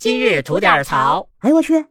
今日吐点槽。哎呦我去！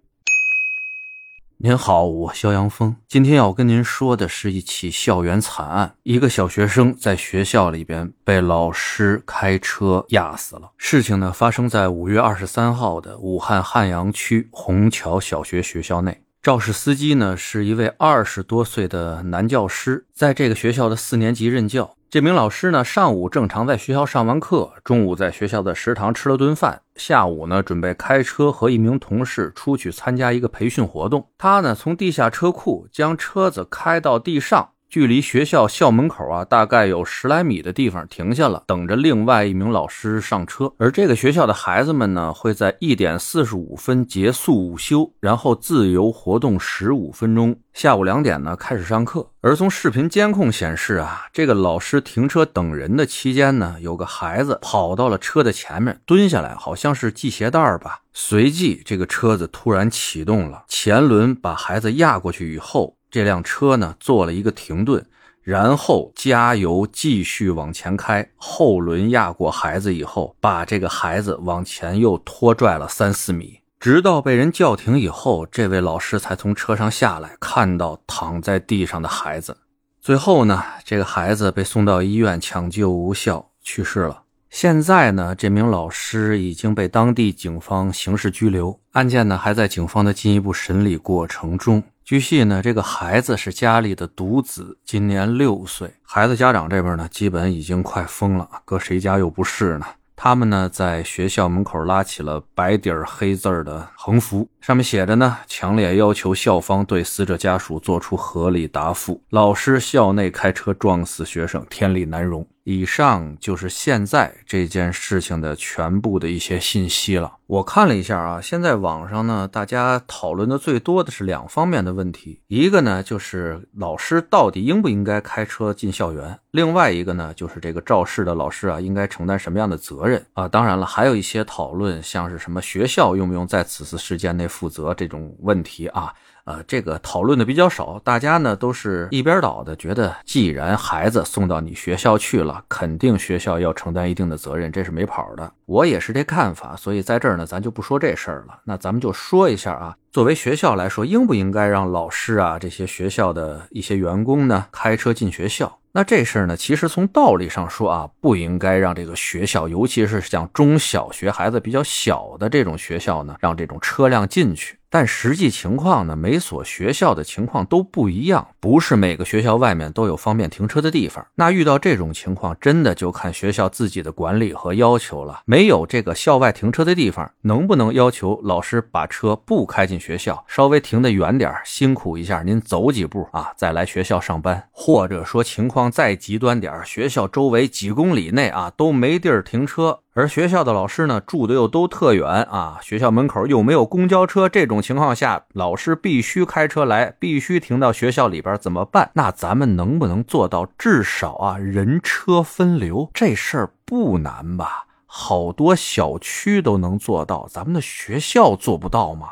您好，我肖阳峰，今天要跟您说的是一起校园惨案。一个小学生在学校里边被老师开车压死了。事情呢发生在五月二十三号的武汉汉阳区虹桥小学学校内。肇事司机呢是一位二十多岁的男教师，在这个学校的四年级任教。这名老师呢，上午正常在学校上完课，中午在学校的食堂吃了顿饭，下午呢准备开车和一名同事出去参加一个培训活动。他呢从地下车库将车子开到地上。距离学校校门口啊，大概有十来米的地方停下了，等着另外一名老师上车。而这个学校的孩子们呢，会在一点四十五分结束午休，然后自由活动十五分钟。下午两点呢开始上课。而从视频监控显示啊，这个老师停车等人的期间呢，有个孩子跑到了车的前面蹲下来，好像是系鞋带儿吧。随即，这个车子突然启动了，前轮把孩子压过去以后。这辆车呢做了一个停顿，然后加油继续往前开。后轮压过孩子以后，把这个孩子往前又拖拽了三四米，直到被人叫停以后，这位老师才从车上下来，看到躺在地上的孩子。最后呢，这个孩子被送到医院抢救无效去世了。现在呢，这名老师已经被当地警方刑事拘留，案件呢还在警方的进一步审理过程中。据悉呢，这个孩子是家里的独子，今年六岁。孩子家长这边呢，基本已经快疯了，搁谁家又不是呢？他们呢，在学校门口拉起了白底儿黑字儿的横幅，上面写着呢：“强烈要求校方对死者家属做出合理答复。老师校内开车撞死学生，天理难容。”以上就是现在这件事情的全部的一些信息了。我看了一下啊，现在网上呢，大家讨论的最多的是两方面的问题，一个呢就是老师到底应不应该开车进校园，另外一个呢就是这个肇事的老师啊应该承担什么样的责任啊？当然了，还有一些讨论，像是什么学校用不用在此次事件内负责这种问题啊。呃，这个讨论的比较少，大家呢都是一边倒的，觉得既然孩子送到你学校去了，肯定学校要承担一定的责任，这是没跑的。我也是这看法，所以在这儿呢，咱就不说这事儿了。那咱们就说一下啊，作为学校来说，应不应该让老师啊这些学校的一些员工呢开车进学校？那这事儿呢，其实从道理上说啊，不应该让这个学校，尤其是像中小学孩子比较小的这种学校呢，让这种车辆进去。但实际情况呢，每所学校的情况都不一样，不是每个学校外面都有方便停车的地方。那遇到这种情况，真的就看学校自己的管理和要求了。没有这个校外停车的地方，能不能要求老师把车不开进学校，稍微停得远点，辛苦一下，您走几步啊，再来学校上班？或者说情况再极端点，学校周围几公里内啊都没地儿停车。而学校的老师呢，住的又都特远啊，学校门口又没有公交车，这种情况下，老师必须开车来，必须停到学校里边，怎么办？那咱们能不能做到至少啊人车分流？这事儿不难吧？好多小区都能做到，咱们的学校做不到吗？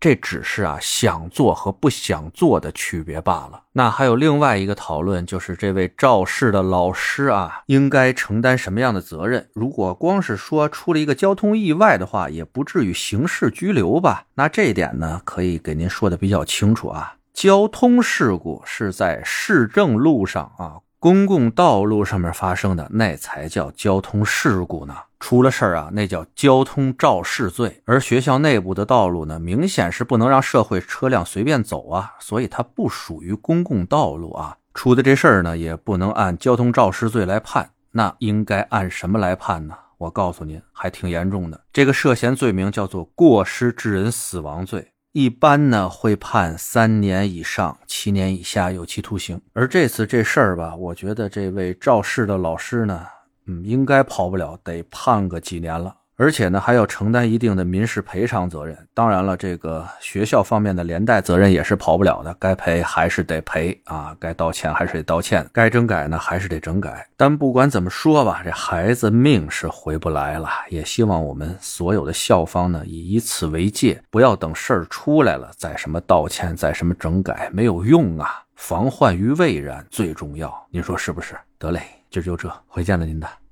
这只是啊想做和不想做的区别罢了。那还有另外一个讨论，就是这位肇事的老师啊，应该承担什么样的责任？如果光是说出了一个交通意外的话，也不至于刑事拘留吧？那这一点呢，可以给您说的比较清楚啊。交通事故是在市政路上啊。公共道路上面发生的那才叫交通事故呢，出了事儿啊，那叫交通肇事罪。而学校内部的道路呢，明显是不能让社会车辆随便走啊，所以它不属于公共道路啊。出的这事儿呢，也不能按交通肇事罪来判，那应该按什么来判呢？我告诉您，还挺严重的，这个涉嫌罪名叫做过失致人死亡罪。一般呢会判三年以上七年以下有期徒刑，而这次这事儿吧，我觉得这位肇事的老师呢，嗯，应该跑不了，得判个几年了。而且呢，还要承担一定的民事赔偿责任。当然了，这个学校方面的连带责任也是跑不了的，该赔还是得赔啊，该道歉还是得道歉，该整改呢还是得整改。但不管怎么说吧，这孩子命是回不来了。也希望我们所有的校方呢，以以此为戒，不要等事儿出来了再什么道歉，再什么整改，没有用啊。防患于未然最重要，您说是不是？得嘞，今儿就这，回见了您的。